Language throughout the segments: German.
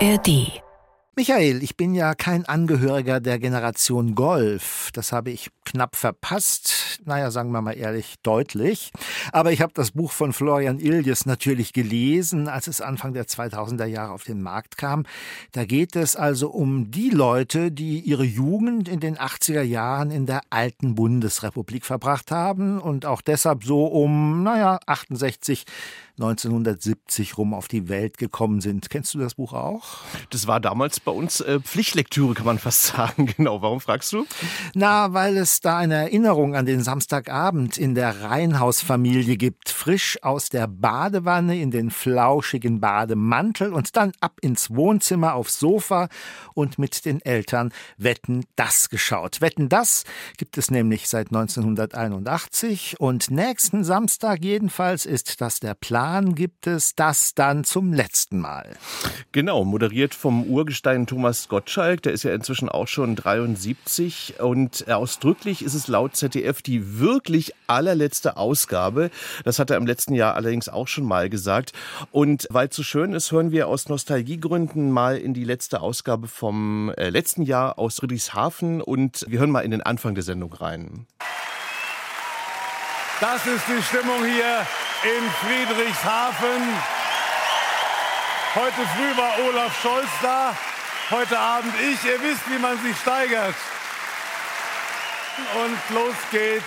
ARD Michael, ich bin ja kein Angehöriger der Generation Golf. Das habe ich knapp verpasst. Naja, sagen wir mal ehrlich, deutlich. Aber ich habe das Buch von Florian Iljes natürlich gelesen, als es Anfang der 2000er Jahre auf den Markt kam. Da geht es also um die Leute, die ihre Jugend in den 80er Jahren in der alten Bundesrepublik verbracht haben und auch deshalb so um, naja, 68 1970 rum auf die Welt gekommen sind. Kennst du das Buch auch? Das war damals bei uns äh, Pflichtlektüre, kann man fast sagen. Genau. Warum fragst du? Na, weil es da eine Erinnerung an den Samstagabend in der Reinhausfamilie gibt. Frisch aus der Badewanne in den flauschigen Bademantel und dann ab ins Wohnzimmer aufs Sofa und mit den Eltern Wetten das geschaut. Wetten das gibt es nämlich seit 1981 und nächsten Samstag jedenfalls ist das der Plan gibt es das dann zum letzten Mal. Genau, moderiert vom Urgestein Thomas Gottschalk, der ist ja inzwischen auch schon 73 und ausdrücklich ist es laut ZDF die wirklich allerletzte Ausgabe. Das hat er im letzten Jahr allerdings auch schon mal gesagt. Und weil es so schön ist, hören wir aus Nostalgiegründen mal in die letzte Ausgabe vom äh, letzten Jahr aus Friedrichshafen und wir hören mal in den Anfang der Sendung rein. Das ist die Stimmung hier in Friedrichshafen. Heute früh war Olaf Scholz da, heute Abend ich. Ihr wisst, wie man sich steigert. Und los geht's.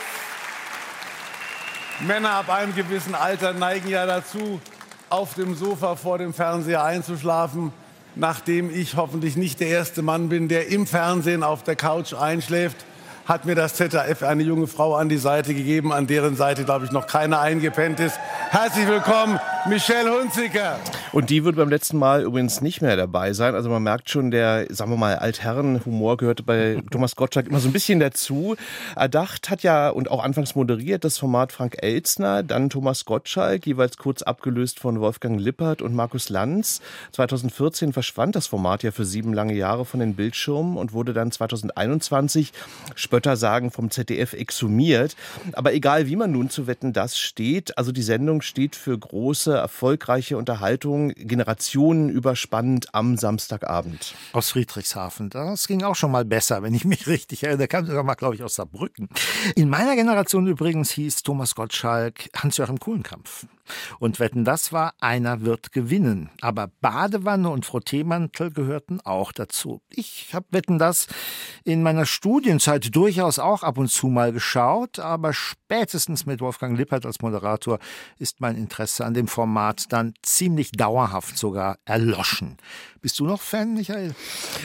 Männer ab einem gewissen Alter neigen ja dazu, auf dem Sofa vor dem Fernseher einzuschlafen, nachdem ich hoffentlich nicht der erste Mann bin, der im Fernsehen auf der Couch einschläft hat mir das ZDF eine junge Frau an die Seite gegeben, an deren Seite, glaube ich, noch keiner eingepennt ist. Herzlich willkommen, Michelle Hunziker. Und die wird beim letzten Mal übrigens nicht mehr dabei sein. Also man merkt schon, der, sagen wir mal, Altherren-Humor gehörte bei Thomas Gottschalk immer so ein bisschen dazu. Erdacht hat ja und auch anfangs moderiert das Format Frank Elzner, dann Thomas Gottschalk, jeweils kurz abgelöst von Wolfgang Lippert und Markus Lanz. 2014 verschwand das Format ja für sieben lange Jahre von den Bildschirmen und wurde dann 2021 Spötter sagen vom ZDF exhumiert. Aber egal, wie man nun zu Wetten das steht, also die Sendung steht für große, erfolgreiche Unterhaltung, generationenüberspannend am Samstagabend. Aus Friedrichshafen. Das ging auch schon mal besser, wenn ich mich richtig erinnere. Der kam sogar mal, glaube ich, aus Saarbrücken. In meiner Generation übrigens hieß Thomas Gottschalk Hans-Joachim Kuhlenkampf. Und wetten, das war, einer wird gewinnen. Aber Badewanne und Frotteemantel gehörten auch dazu. Ich habe wetten, das in meiner Studienzeit durchaus auch ab und zu mal geschaut, aber spätestens mit Wolfgang Lippert als Moderator ist mein Interesse an dem Format dann ziemlich dauerhaft sogar erloschen. Bist du noch Fan, Michael?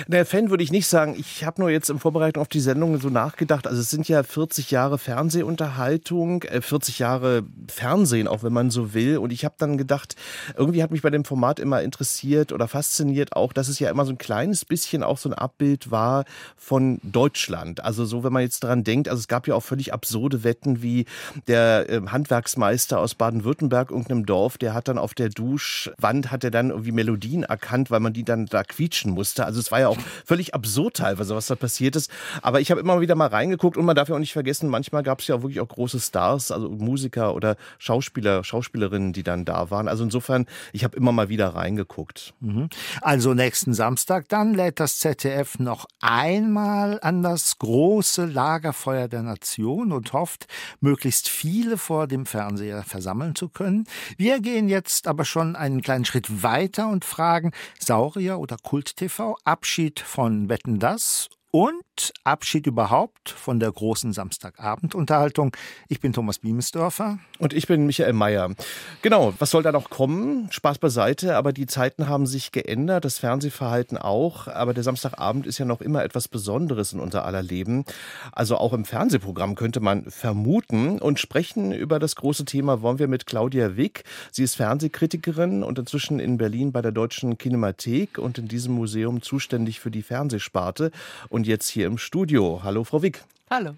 Der Fan würde ich nicht sagen. Ich habe nur jetzt in Vorbereitung auf die Sendung so nachgedacht. Also es sind ja 40 Jahre Fernsehunterhaltung, 40 äh, Jahre Fernsehen, auch wenn man so will. Und ich habe dann gedacht, irgendwie hat mich bei dem Format immer interessiert oder fasziniert auch, dass es ja immer so ein kleines bisschen auch so ein Abbild war von Deutschland. Also so, wenn man jetzt daran denkt, also es gab ja auch völlig absurde Wetten wie der äh, Handwerksmeister aus Baden-Württemberg, irgendeinem Dorf, der hat dann auf der Duschwand, hat er dann irgendwie Melodien erkannt, weil man die dann da quietschen musste. Also es war ja auch völlig absurd teilweise, was da passiert ist. Aber ich habe immer wieder mal reingeguckt und man darf ja auch nicht vergessen, manchmal gab es ja auch wirklich auch große Stars, also Musiker oder Schauspieler, Schauspielerinnen, die dann da waren. Also insofern, ich habe immer mal wieder reingeguckt. Mhm. Also nächsten Samstag, dann lädt das ZDF noch einmal an das große Lagerfeuer der Nation und hofft, möglichst viele vor dem Fernseher versammeln zu können. Wir gehen jetzt aber schon einen kleinen Schritt weiter und fragen, Saurier oder Kult TV, Abschied von Wetten das und Abschied überhaupt von der großen Samstagabendunterhaltung. Ich bin Thomas Biemesdörfer. Und ich bin Michael Mayer. Genau, was soll da noch kommen? Spaß beiseite, aber die Zeiten haben sich geändert, das Fernsehverhalten auch. Aber der Samstagabend ist ja noch immer etwas Besonderes in unser aller Leben. Also auch im Fernsehprogramm könnte man vermuten. Und sprechen über das große Thema wollen wir mit Claudia Wick. Sie ist Fernsehkritikerin und inzwischen in Berlin bei der Deutschen Kinemathek und in diesem Museum zuständig für die Fernsehsparte. Und und jetzt hier im Studio. Hallo, Frau Wick. Hallo.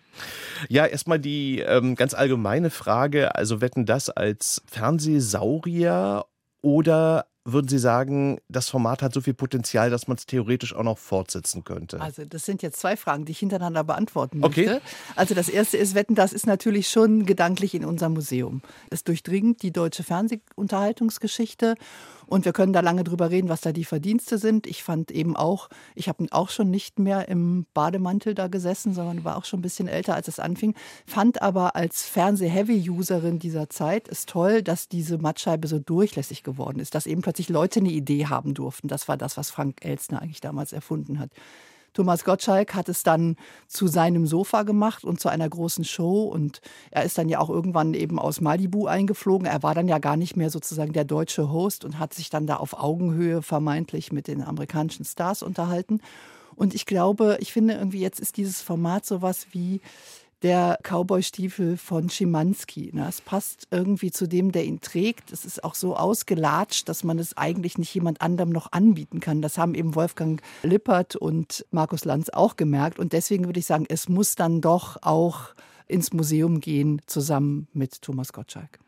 Ja, erstmal die ähm, ganz allgemeine Frage. Also wetten das als Fernsehsaurier oder würden Sie sagen, das Format hat so viel Potenzial, dass man es theoretisch auch noch fortsetzen könnte? Also das sind jetzt zwei Fragen, die ich hintereinander beantworten möchte. Okay. Also das erste ist, Wetten, das ist natürlich schon gedanklich in unserem Museum. Es durchdringt die deutsche Fernsehunterhaltungsgeschichte Und wir können da lange drüber reden, was da die Verdienste sind. Ich fand eben auch, ich habe auch schon nicht mehr im Bademantel da gesessen, sondern war auch schon ein bisschen älter, als es anfing. Fand aber als Fernseh-Heavy-Userin dieser Zeit es toll, dass diese Mattscheibe so durchlässig geworden ist, dass eben plötzlich Leute eine Idee haben durften. Das war das, was Frank Elstner eigentlich damals erfunden hat. Thomas Gottschalk hat es dann zu seinem Sofa gemacht und zu einer großen Show. Und er ist dann ja auch irgendwann eben aus Malibu eingeflogen. Er war dann ja gar nicht mehr sozusagen der deutsche Host und hat sich dann da auf Augenhöhe vermeintlich mit den amerikanischen Stars unterhalten. Und ich glaube, ich finde irgendwie jetzt ist dieses Format sowas wie der Cowboy-Stiefel von Schimanski. Ne? Es passt irgendwie zu dem, der ihn trägt. Es ist auch so ausgelatscht, dass man es eigentlich nicht jemand anderem noch anbieten kann. Das haben eben Wolfgang Lippert und Markus Lanz auch gemerkt. Und deswegen würde ich sagen, es muss dann doch auch ins Museum gehen, zusammen mit Thomas Gottschalk.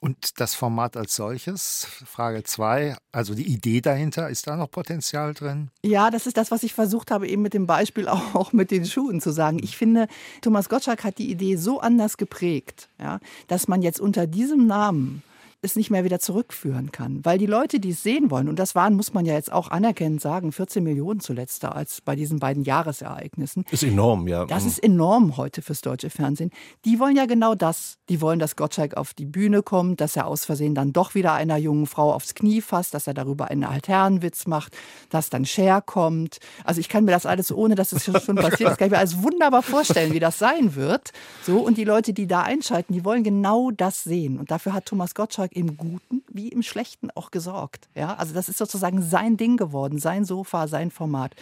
Und das Format als solches, Frage 2, also die Idee dahinter, ist da noch Potenzial drin? Ja, das ist das, was ich versucht habe, eben mit dem Beispiel auch, mit den Schuhen zu sagen. Ich finde, Thomas Gottschalk hat die Idee so anders geprägt, ja, dass man jetzt unter diesem Namen es nicht mehr wieder zurückführen kann. Weil die Leute, die es sehen wollen, und das waren, muss man ja jetzt auch anerkennend sagen, 14 Millionen zuletzt da als bei diesen beiden Jahresereignissen. Ist enorm, ja. Das ist enorm heute fürs deutsche Fernsehen. Die wollen ja genau das. Die wollen, dass Gottschalk auf die Bühne kommt, dass er aus Versehen dann doch wieder einer jungen Frau aufs Knie fasst, dass er darüber einen Altherrenwitz macht, dass dann Cher kommt. Also ich kann mir das alles, ohne dass es schon passiert ist, kann ich mir alles wunderbar vorstellen, wie das sein wird. So, und die Leute, die da einschalten, die wollen genau das sehen. Und dafür hat Thomas Gottschalk im Guten wie im Schlechten auch gesorgt. Ja, also das ist sozusagen sein Ding geworden, sein Sofa, sein Format.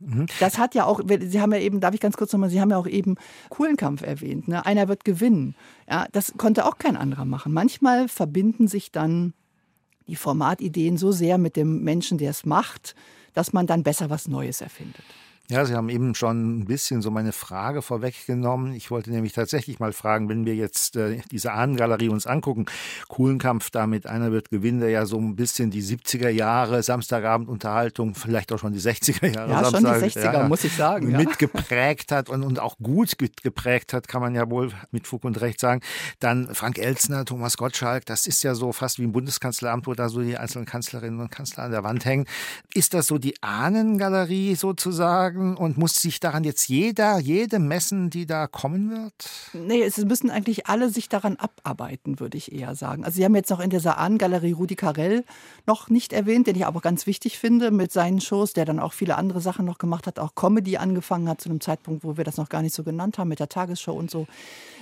Mhm. Das hat ja auch, Sie haben ja eben, darf ich ganz kurz nochmal, Sie haben ja auch eben Kuhlenkampf erwähnt. Ne? Einer wird gewinnen. Ja, das konnte auch kein anderer machen. Manchmal verbinden sich dann die Formatideen so sehr mit dem Menschen, der es macht, dass man dann besser was Neues erfindet. Ja, Sie haben eben schon ein bisschen so meine Frage vorweggenommen. Ich wollte nämlich tatsächlich mal fragen, wenn wir jetzt äh, diese Ahnengalerie uns angucken, Kuhlenkampf damit, einer wird gewinnen, der ja so ein bisschen die 70er Jahre Samstagabendunterhaltung, vielleicht auch schon die 60er Jahre ja, Samstag, schon die 60er, ja, muss ich sagen. Ja. Mitgeprägt hat und, und auch gut geprägt hat, kann man ja wohl mit Fug und Recht sagen. Dann Frank Elzner, Thomas Gottschalk, das ist ja so fast wie im Bundeskanzleramt, wo da so die einzelnen Kanzlerinnen und Kanzler an der Wand hängen. Ist das so die Ahnengalerie sozusagen? Sagen und muss sich daran jetzt jeder, jede messen, die da kommen wird? Nee, es müssen eigentlich alle sich daran abarbeiten, würde ich eher sagen. Also Sie haben jetzt noch in dieser Ahnengalerie Rudi Carell noch nicht erwähnt, den ich aber ganz wichtig finde mit seinen Shows, der dann auch viele andere Sachen noch gemacht hat, auch Comedy angefangen hat zu einem Zeitpunkt, wo wir das noch gar nicht so genannt haben, mit der Tagesshow und so.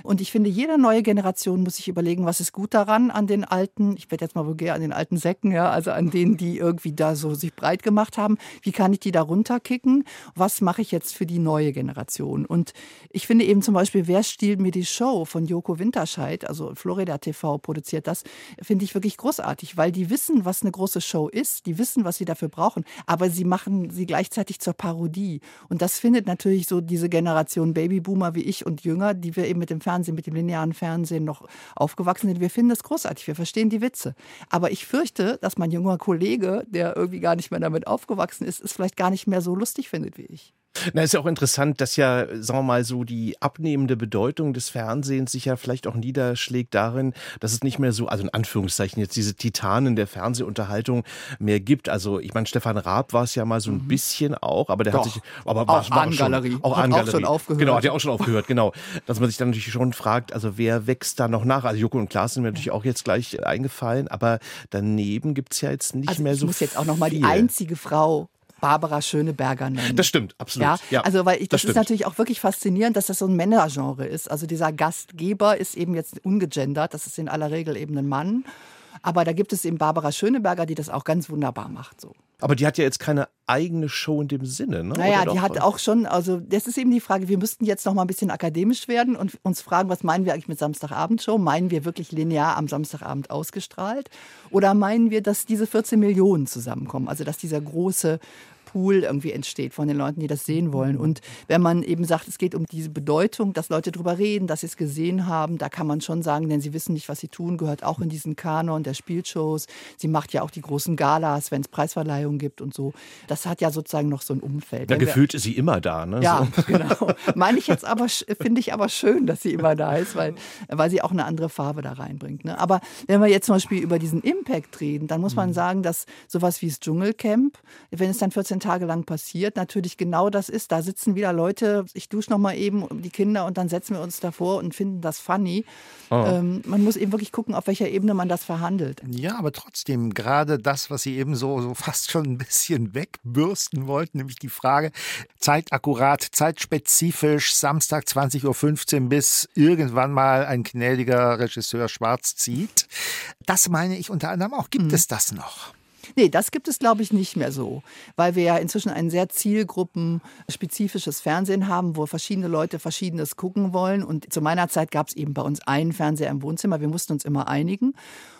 Und ich finde, jede neue Generation muss sich überlegen, was ist gut daran an den alten, ich werde jetzt mal vulgär, an den alten Säcken, ja, also an denen, die irgendwie da so sich breit gemacht haben. Wie kann ich die da runterkicken? Was was mache ich jetzt für die neue Generation? Und ich finde eben zum Beispiel, wer stiehlt mir die Show von Joko Winterscheid, also Florida TV produziert das, finde ich wirklich großartig, weil die wissen, was eine große Show ist, die wissen, was sie dafür brauchen, aber sie machen sie gleichzeitig zur Parodie. Und das findet natürlich so diese Generation Babyboomer wie ich und Jünger, die wir eben mit dem Fernsehen, mit dem linearen Fernsehen noch aufgewachsen sind, wir finden das großartig, wir verstehen die Witze. Aber ich fürchte, dass mein junger Kollege, der irgendwie gar nicht mehr damit aufgewachsen ist, es vielleicht gar nicht mehr so lustig findet wie ich. Na, ist ja auch interessant, dass ja, sagen wir mal, so die abnehmende Bedeutung des Fernsehens sich ja vielleicht auch niederschlägt darin, dass es nicht mehr so, also in Anführungszeichen jetzt diese Titanen der Fernsehunterhaltung mehr gibt. Also ich meine, Stefan Raab war es ja mal so ein mhm. bisschen auch, aber der Doch. hat sich, aber war, auch war Angalerie. Schon, auch hat Angalerie. auch schon aufgehört. Genau, hat ja auch schon aufgehört, genau. Dass man sich dann natürlich schon fragt, also wer wächst da noch nach? Also Joko und Klaas sind mir natürlich auch jetzt gleich eingefallen, aber daneben gibt es ja jetzt nicht also mehr so ich muss jetzt auch noch mal die einzige Frau Barbara Schöneberger nennen. Das stimmt, absolut. Ja, ja also weil ich, das, das ist natürlich auch wirklich faszinierend, dass das so ein Männergenre ist. Also dieser Gastgeber ist eben jetzt ungegendert, das ist in aller Regel eben ein Mann. Aber da gibt es eben Barbara Schöneberger, die das auch ganz wunderbar macht. So. Aber die hat ja jetzt keine eigene Show in dem Sinne, ne? Naja, die hat auch schon, also das ist eben die Frage, wir müssten jetzt noch mal ein bisschen akademisch werden und uns fragen, was meinen wir eigentlich mit Samstagabendshow? Meinen wir wirklich linear am Samstagabend ausgestrahlt? Oder meinen wir, dass diese 14 Millionen zusammenkommen? Also dass dieser große Pool irgendwie entsteht von den Leuten, die das sehen wollen. Und wenn man eben sagt, es geht um diese Bedeutung, dass Leute drüber reden, dass sie es gesehen haben, da kann man schon sagen, denn sie wissen nicht, was sie tun, gehört auch in diesen Kanon der Spielshows. Sie macht ja auch die großen Galas, wenn es Preisverleihungen gibt und so. Das hat ja sozusagen noch so ein Umfeld. Ja, gefühlt ist sie immer da, ne? Ja, so. genau. Meine ich jetzt aber, finde ich aber schön, dass sie immer da ist, weil, weil sie auch eine andere Farbe da reinbringt. Ne? Aber wenn wir jetzt zum Beispiel über diesen Impact reden, dann muss man mhm. sagen, dass sowas wie das Dschungelcamp, wenn es dann 14 Tage lang passiert, natürlich genau das ist. Da sitzen wieder Leute, ich dusche noch mal eben die Kinder und dann setzen wir uns davor und finden das funny. Oh. Ähm, man muss eben wirklich gucken, auf welcher Ebene man das verhandelt. Ja, aber trotzdem, gerade das, was Sie eben so, so fast schon ein bisschen wegbürsten wollten, nämlich die Frage, zeitakkurat, zeitspezifisch, Samstag 20.15 Uhr bis irgendwann mal ein gnädiger Regisseur schwarz zieht. Das meine ich unter anderem auch. Gibt mhm. es das noch? Nee, das gibt es, glaube ich, nicht mehr so, weil wir ja inzwischen ein sehr zielgruppenspezifisches Fernsehen haben, wo verschiedene Leute Verschiedenes gucken wollen. Und zu meiner Zeit gab es eben bei uns einen Fernseher im Wohnzimmer. Wir mussten uns immer einigen.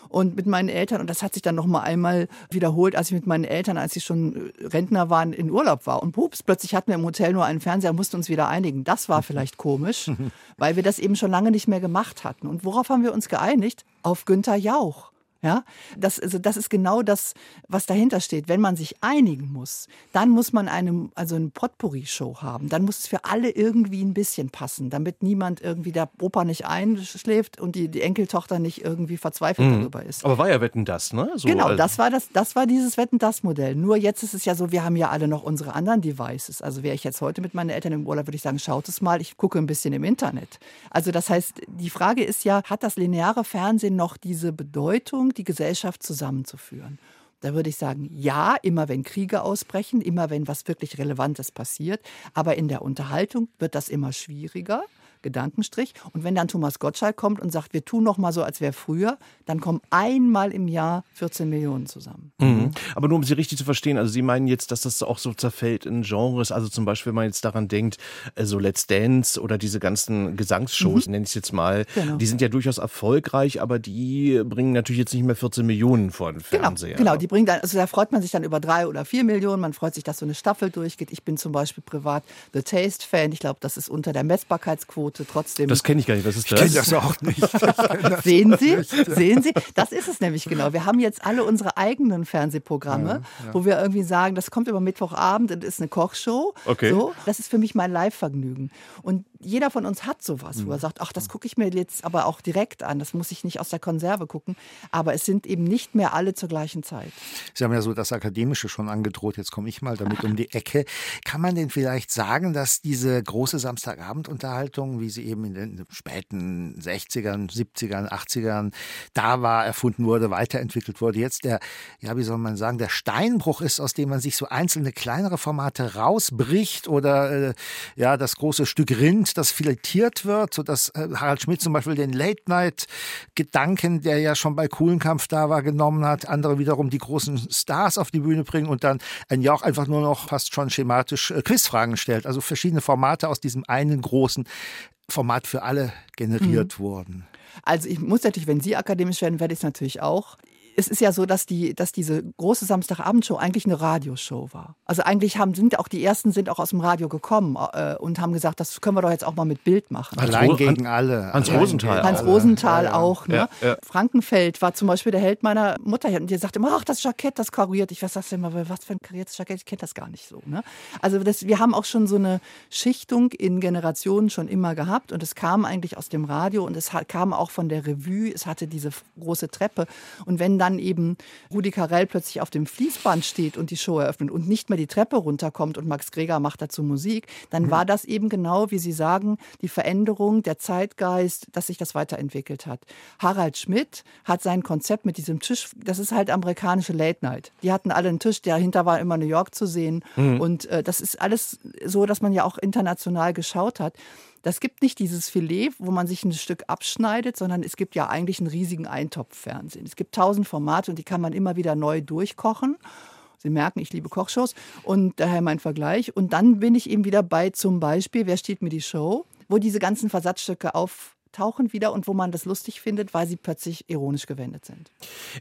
Und mit meinen Eltern, und das hat sich dann noch mal einmal wiederholt, als ich mit meinen Eltern, als sie schon Rentner waren, in Urlaub war. Und pups, plötzlich hatten wir im Hotel nur einen Fernseher, mussten uns wieder einigen. Das war vielleicht komisch, weil wir das eben schon lange nicht mehr gemacht hatten. Und worauf haben wir uns geeinigt? Auf Günther Jauch. Ja, das, also das ist genau das, was dahinter steht. Wenn man sich einigen muss, dann muss man eine, also eine Potpourri-Show haben. Dann muss es für alle irgendwie ein bisschen passen, damit niemand irgendwie der Opa nicht einschläft und die, die Enkeltochter nicht irgendwie verzweifelt mhm. darüber ist. Aber war ja Wetten das, ne? So genau, das war das, das war dieses Wetten das Modell. Nur jetzt ist es ja so, wir haben ja alle noch unsere anderen Devices. Also wäre ich jetzt heute mit meinen Eltern im Urlaub, würde ich sagen, schaut es mal, ich gucke ein bisschen im Internet. Also das heißt, die Frage ist ja, hat das lineare Fernsehen noch diese Bedeutung? Die Gesellschaft zusammenzuführen. Da würde ich sagen, ja, immer wenn Kriege ausbrechen, immer wenn was wirklich Relevantes passiert. Aber in der Unterhaltung wird das immer schwieriger. Gedankenstrich. Und wenn dann Thomas Gottschalk kommt und sagt, wir tun noch mal so, als wäre früher, dann kommen einmal im Jahr 14 Millionen zusammen. Mhm. Aber nur um Sie richtig zu verstehen, also Sie meinen jetzt, dass das auch so zerfällt in Genres, also zum Beispiel, wenn man jetzt daran denkt, äh, so Let's Dance oder diese ganzen Gesangsshows, mhm. nenne ich es jetzt mal, genau. die sind ja durchaus erfolgreich, aber die bringen natürlich jetzt nicht mehr 14 Millionen vor den genau, Fernseher. Genau, genau, die bringen dann, also da freut man sich dann über drei oder vier Millionen, man freut sich, dass so eine Staffel durchgeht. Ich bin zum Beispiel privat The Taste-Fan, ich glaube, das ist unter der Messbarkeitsquote Quote trotzdem. Das kenne ich gar nicht. Was ist das? Ich kenne das auch nicht. Das Sehen Sie? Nicht. Sehen Sie? Das ist es nämlich genau. Wir haben jetzt alle unsere eigenen Fernsehprogramme, ja, ja. wo wir irgendwie sagen, das kommt über Mittwochabend, das ist eine Kochshow. Okay. So, das ist für mich mein Live-Vergnügen. Und jeder von uns hat sowas, wo er mhm. sagt, ach, das gucke ich mir jetzt aber auch direkt an. Das muss ich nicht aus der Konserve gucken. Aber es sind eben nicht mehr alle zur gleichen Zeit. Sie haben ja so das Akademische schon angedroht. Jetzt komme ich mal damit um die Ecke. Kann man denn vielleicht sagen, dass diese große Samstagabendunterhaltung, wie sie eben in den späten 60ern, 70ern, 80ern da war, erfunden wurde, weiterentwickelt wurde, jetzt der, ja, wie soll man sagen, der Steinbruch ist, aus dem man sich so einzelne kleinere Formate rausbricht oder äh, ja, das große Stück Rind das filetiert wird, sodass äh, Harald Schmidt zum Beispiel den Late-Night-Gedanken, der ja schon bei Kuhlenkampf da war, genommen hat, andere wiederum die großen Stars auf die Bühne bringen und dann ein Jauch einfach nur noch fast schon schematisch äh, Quizfragen stellt. Also verschiedene Formate aus diesem einen großen Format für alle generiert mhm. wurden. Also ich muss natürlich, wenn Sie akademisch werden, werde ich es natürlich auch es ist ja so, dass, die, dass diese große Samstagabendshow eigentlich eine Radioshow war. Also eigentlich haben, sind auch die ersten sind auch aus dem Radio gekommen äh, und haben gesagt, das können wir doch jetzt auch mal mit Bild machen. Allein gegen alle. Hans Rosenthal. Hans Rosenthal ja, ja. auch. Ne? Ja, Frankenfeld war zum Beispiel der Held meiner Mutter. Und die sagt immer, ach, das Jackett, das kariert. Ich weiß das immer, was für ein kariertes Jackett, ich kenne das gar nicht so. Ne? Also das, wir haben auch schon so eine Schichtung in Generationen schon immer gehabt und es kam eigentlich aus dem Radio und es kam auch von der Revue. Es hatte diese große Treppe. Und wenn dann dann eben Rudi Carell plötzlich auf dem Fließband steht und die Show eröffnet und nicht mehr die Treppe runterkommt und Max Greger macht dazu Musik, dann mhm. war das eben genau, wie Sie sagen, die Veränderung, der Zeitgeist, dass sich das weiterentwickelt hat. Harald Schmidt hat sein Konzept mit diesem Tisch, das ist halt amerikanische Late Night. Die hatten alle einen Tisch, dahinter war immer New York zu sehen. Mhm. Und äh, das ist alles so, dass man ja auch international geschaut hat. Das gibt nicht dieses Filet, wo man sich ein Stück abschneidet, sondern es gibt ja eigentlich einen riesigen Eintopffernsehen. Es gibt tausend Formate und die kann man immer wieder neu durchkochen. Sie merken, ich liebe Kochshows und daher mein Vergleich. Und dann bin ich eben wieder bei zum Beispiel, wer steht mir die Show, wo diese ganzen Versatzstücke auf auftauchen wieder und wo man das lustig findet, weil sie plötzlich ironisch gewendet sind.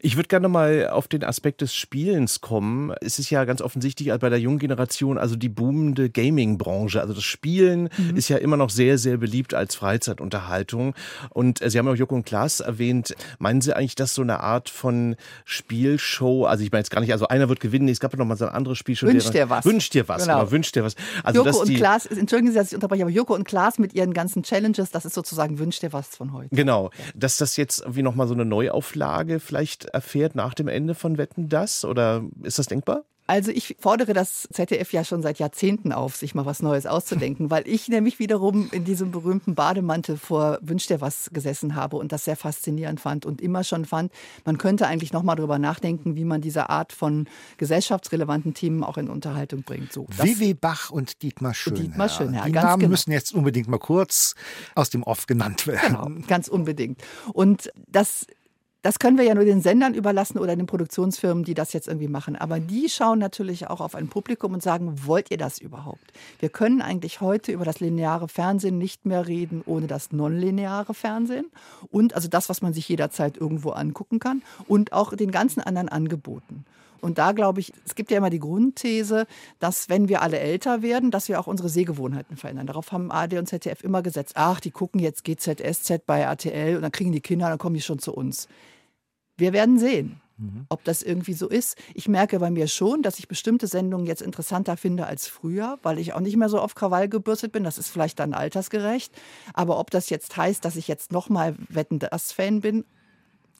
Ich würde gerne mal auf den Aspekt des Spielens kommen. Es ist ja ganz offensichtlich bei der jungen Generation, also die boomende Gaming-Branche. Also das Spielen mhm. ist ja immer noch sehr, sehr beliebt als Freizeitunterhaltung. Und äh, Sie haben auch Joko und Klaas erwähnt. Meinen Sie eigentlich, dass so eine Art von Spielshow, also ich meine jetzt gar nicht, also einer wird gewinnen, es gab ja noch mal so ein anderes Spiel schon. Wünsch dir was. Wünsch dir was, genau. genau wünsch dir was. Also, Joko und Klaas, entschuldigen Sie, dass ich unterbreche, aber Joko und Klaas mit ihren ganzen Challenges, das ist sozusagen Wünsch dir was von heute. Genau. Dass das jetzt wie nochmal so eine Neuauflage vielleicht erfährt nach dem Ende von Wetten das? Oder ist das denkbar? Also ich fordere das ZDF ja schon seit Jahrzehnten auf, sich mal was Neues auszudenken, weil ich nämlich wiederum in diesem berühmten Bademantel vor Wünsch dir was gesessen habe und das sehr faszinierend fand und immer schon fand, man könnte eigentlich noch mal darüber nachdenken, wie man diese Art von gesellschaftsrelevanten Themen auch in Unterhaltung bringt. So, Wiwi Bach und Dietmar Schönherr. Dietmar Schönherr, Die Namen genau. müssen jetzt unbedingt mal kurz aus dem Off genannt werden. Genau, ganz unbedingt. Und das das können wir ja nur den Sendern überlassen oder den Produktionsfirmen, die das jetzt irgendwie machen. Aber die schauen natürlich auch auf ein Publikum und sagen, wollt ihr das überhaupt? Wir können eigentlich heute über das lineare Fernsehen nicht mehr reden ohne das nonlineare Fernsehen und also das, was man sich jederzeit irgendwo angucken kann und auch den ganzen anderen Angeboten. Und da glaube ich, es gibt ja immer die Grundthese, dass wenn wir alle älter werden, dass wir auch unsere Sehgewohnheiten verändern. Darauf haben ARD und ZDF immer gesetzt. Ach, die gucken jetzt GZSZ bei RTL und dann kriegen die Kinder, dann kommen die schon zu uns. Wir werden sehen, mhm. ob das irgendwie so ist. Ich merke bei mir schon, dass ich bestimmte Sendungen jetzt interessanter finde als früher, weil ich auch nicht mehr so auf Krawall gebürstet bin. Das ist vielleicht dann altersgerecht. Aber ob das jetzt heißt, dass ich jetzt nochmal Wetten das Fan bin,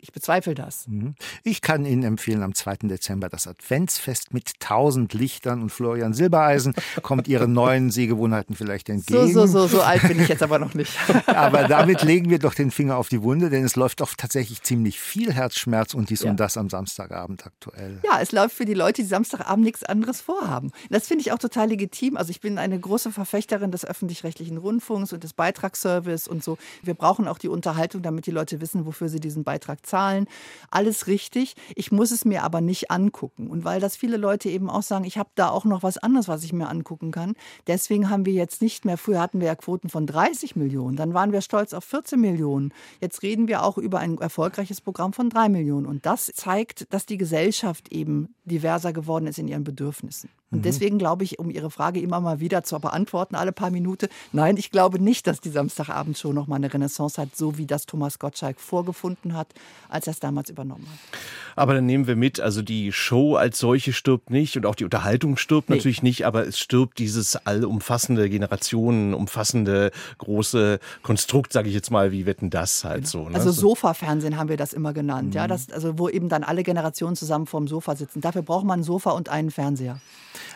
ich bezweifle das. Mhm. Ich kann Ihnen empfehlen, am 2. Dezember das Adventsfest mit tausend Lichtern und Florian Silbereisen kommt Ihren neuen Sehgewohnheiten vielleicht entgegen. So, so, so, so alt bin ich jetzt aber noch nicht. aber damit legen wir doch den Finger auf die Wunde, denn es läuft doch tatsächlich ziemlich viel Herzschmerz und dies ja. und das am Samstagabend aktuell. Ja, es läuft für die Leute, die Samstagabend nichts anderes vorhaben. Das finde ich auch total legitim. Also ich bin eine große Verfechterin des öffentlich-rechtlichen Rundfunks und des Beitragsservice und so. Wir brauchen auch die Unterhaltung, damit die Leute wissen, wofür sie diesen Beitrag Zahlen, alles richtig. Ich muss es mir aber nicht angucken. Und weil das viele Leute eben auch sagen, ich habe da auch noch was anderes, was ich mir angucken kann. Deswegen haben wir jetzt nicht mehr, früher hatten wir ja Quoten von 30 Millionen, dann waren wir stolz auf 14 Millionen. Jetzt reden wir auch über ein erfolgreiches Programm von 3 Millionen. Und das zeigt, dass die Gesellschaft eben diverser geworden ist in ihren Bedürfnissen. Und mhm. deswegen glaube ich, um Ihre Frage immer mal wieder zu beantworten, alle paar Minuten, nein, ich glaube nicht, dass die Samstagabendshow noch mal eine Renaissance hat, so wie das Thomas Gottschalk vorgefunden hat, als er es damals übernommen hat. Aber dann nehmen wir mit, also die Show als solche stirbt nicht und auch die Unterhaltung stirbt nee. natürlich nicht, aber es stirbt dieses allumfassende, Generationen umfassende große Konstrukt, sage ich jetzt mal, wie wetten das halt genau. so. Ne? Also Sofa-Fernsehen haben wir das immer genannt, mhm. ja, das, also wo eben dann alle Generationen zusammen vorm Sofa sitzen. Dafür braucht man ein Sofa und einen Fernseher.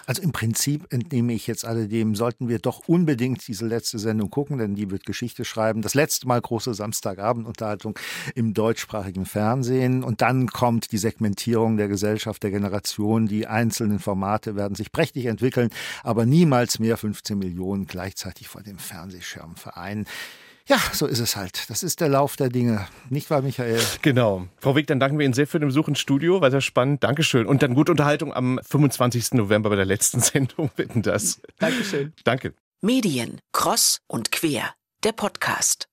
Also im Prinzip entnehme ich jetzt alledem, sollten wir doch unbedingt diese letzte Sendung gucken, denn die wird Geschichte schreiben. Das letzte Mal große Samstagabendunterhaltung im deutschsprachigen Fernsehen. Und dann kommt die Segmentierung der Gesellschaft, der Generation. Die einzelnen Formate werden sich prächtig entwickeln, aber niemals mehr 15 Millionen gleichzeitig vor dem Fernsehschirm vereinen. Ja, so ist es halt. Das ist der Lauf der Dinge. Nicht wahr, Michael? Genau. Frau Wick, dann danken wir Ihnen sehr für den Besuch ins Studio. War sehr spannend. Dankeschön. Und dann gute Unterhaltung am 25. November bei der letzten Sendung. Bitten das. Dankeschön. Danke. Medien. Cross und quer. Der Podcast.